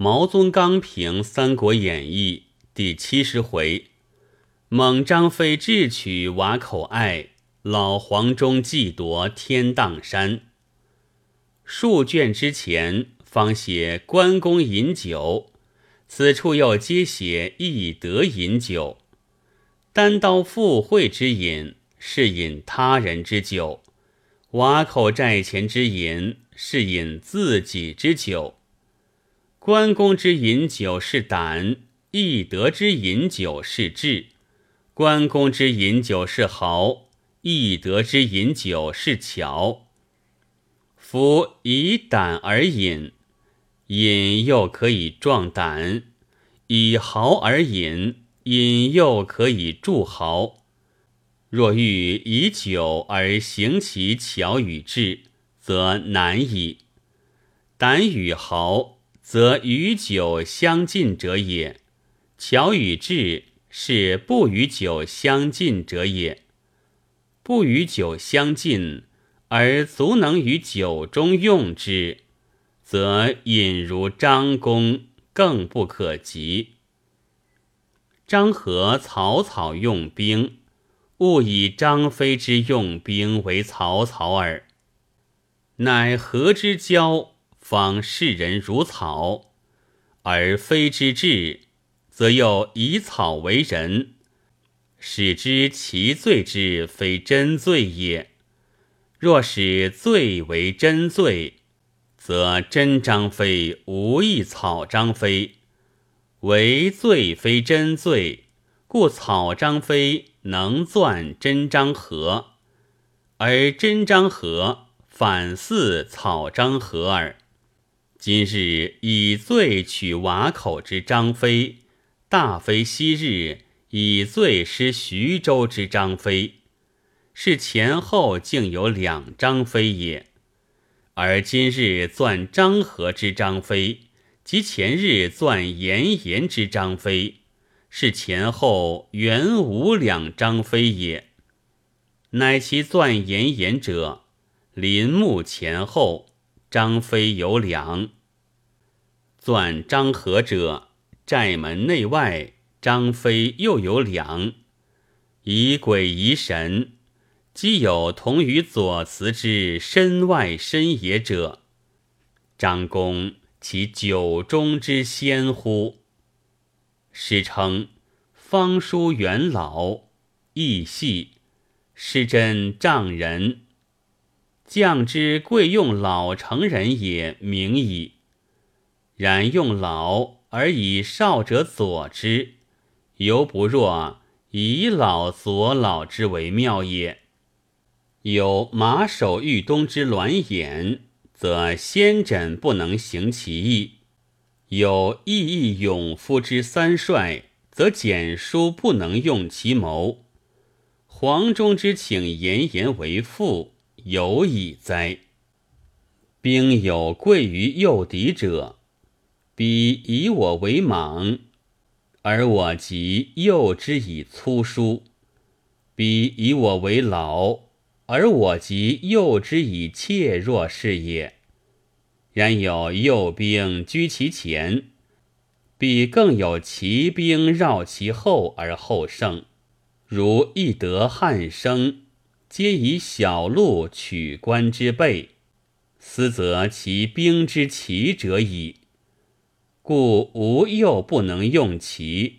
毛宗刚评《三国演义》第七十回：猛张飞智取瓦口隘，老黄忠计夺天荡山。数卷之前方写关公饮酒，此处又皆写翼德饮酒。单刀赴会之饮，是饮他人之酒；瓦口寨前之饮，是饮自己之酒。关公之饮酒是胆，翼德之饮酒是智。关公之饮酒是豪，翼德之饮酒是巧。夫以胆而饮，饮又可以壮胆；以豪而饮。饮又可以助豪，若欲以酒而行其巧与智，则难矣。胆与豪，则与酒相近者也；巧与智，是不与酒相近者也。不与酒相近，而足能于酒中用之，则饮如张公，更不可及。张合、曹操用兵，勿以张飞之用兵为曹操耳。乃合之交，方视人如草；而非之智，则又以草为人，使之其罪之非真罪也。若使罪为真罪，则真张飞无异草张飞。为罪非真罪，故草张飞能钻真张合，而真张合反似草张合耳。今日以罪取瓦口之张飞，大非昔日以罪失徐州之张飞，是前后竟有两张飞也。而今日钻张合之张飞。即前日钻严颜之张飞，是前后原无两张飞也。乃其钻严颜者，林木前后张飞有两；钻张合者，寨门内外张飞又有两。以鬼疑神，即有同于左慈之身外身也者，张公。其酒中之仙乎？诗称方叔元老，义系，失真丈人。将之贵用老成人也，明矣。然用老而以少者佐之，犹不若以老佐老之为妙也。有马首欲东之鸾眼。则先轸不能行其意，有义义勇夫之三帅，则简书不能用其谋。黄忠之请严颜为父，有矣哉！兵有贵于诱敌者，彼以我为莽，而我即诱之以粗疏；彼以我为老。而我即诱之以怯弱是也。然有诱兵居其前，必更有骑兵绕其后而后胜。如翼德、汉升，皆以小路取关之备，斯则其兵之奇者矣。故无右不能用奇，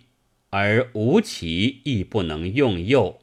而无奇亦不能用右。